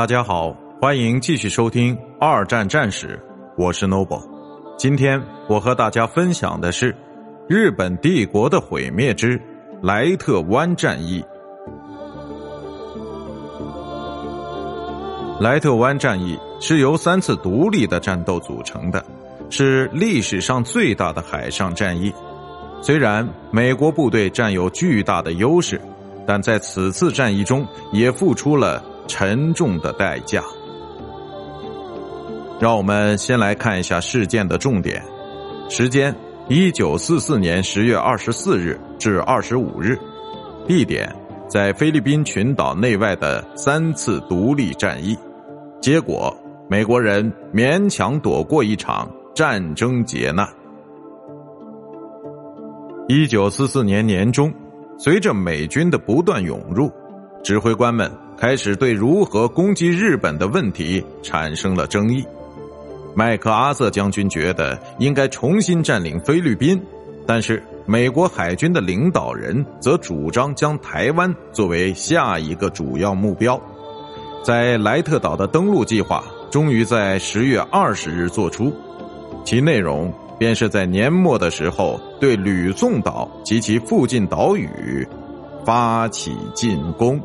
大家好，欢迎继续收听二战战史，我是 Noble。今天我和大家分享的是日本帝国的毁灭之莱特湾战役。莱特湾战役是由三次独立的战斗组成的，是历史上最大的海上战役。虽然美国部队占有巨大的优势，但在此次战役中也付出了。沉重的代价。让我们先来看一下事件的重点：时间一九四四年十月二十四日至二十五日，地点在菲律宾群岛内外的三次独立战役。结果，美国人勉强躲过一场战争劫难。一九四四年年中，随着美军的不断涌入，指挥官们。开始对如何攻击日本的问题产生了争议。麦克阿瑟将军觉得应该重新占领菲律宾，但是美国海军的领导人则主张将台湾作为下一个主要目标。在莱特岛的登陆计划终于在十月二十日做出，其内容便是在年末的时候对吕宋岛及其附近岛屿发起进攻。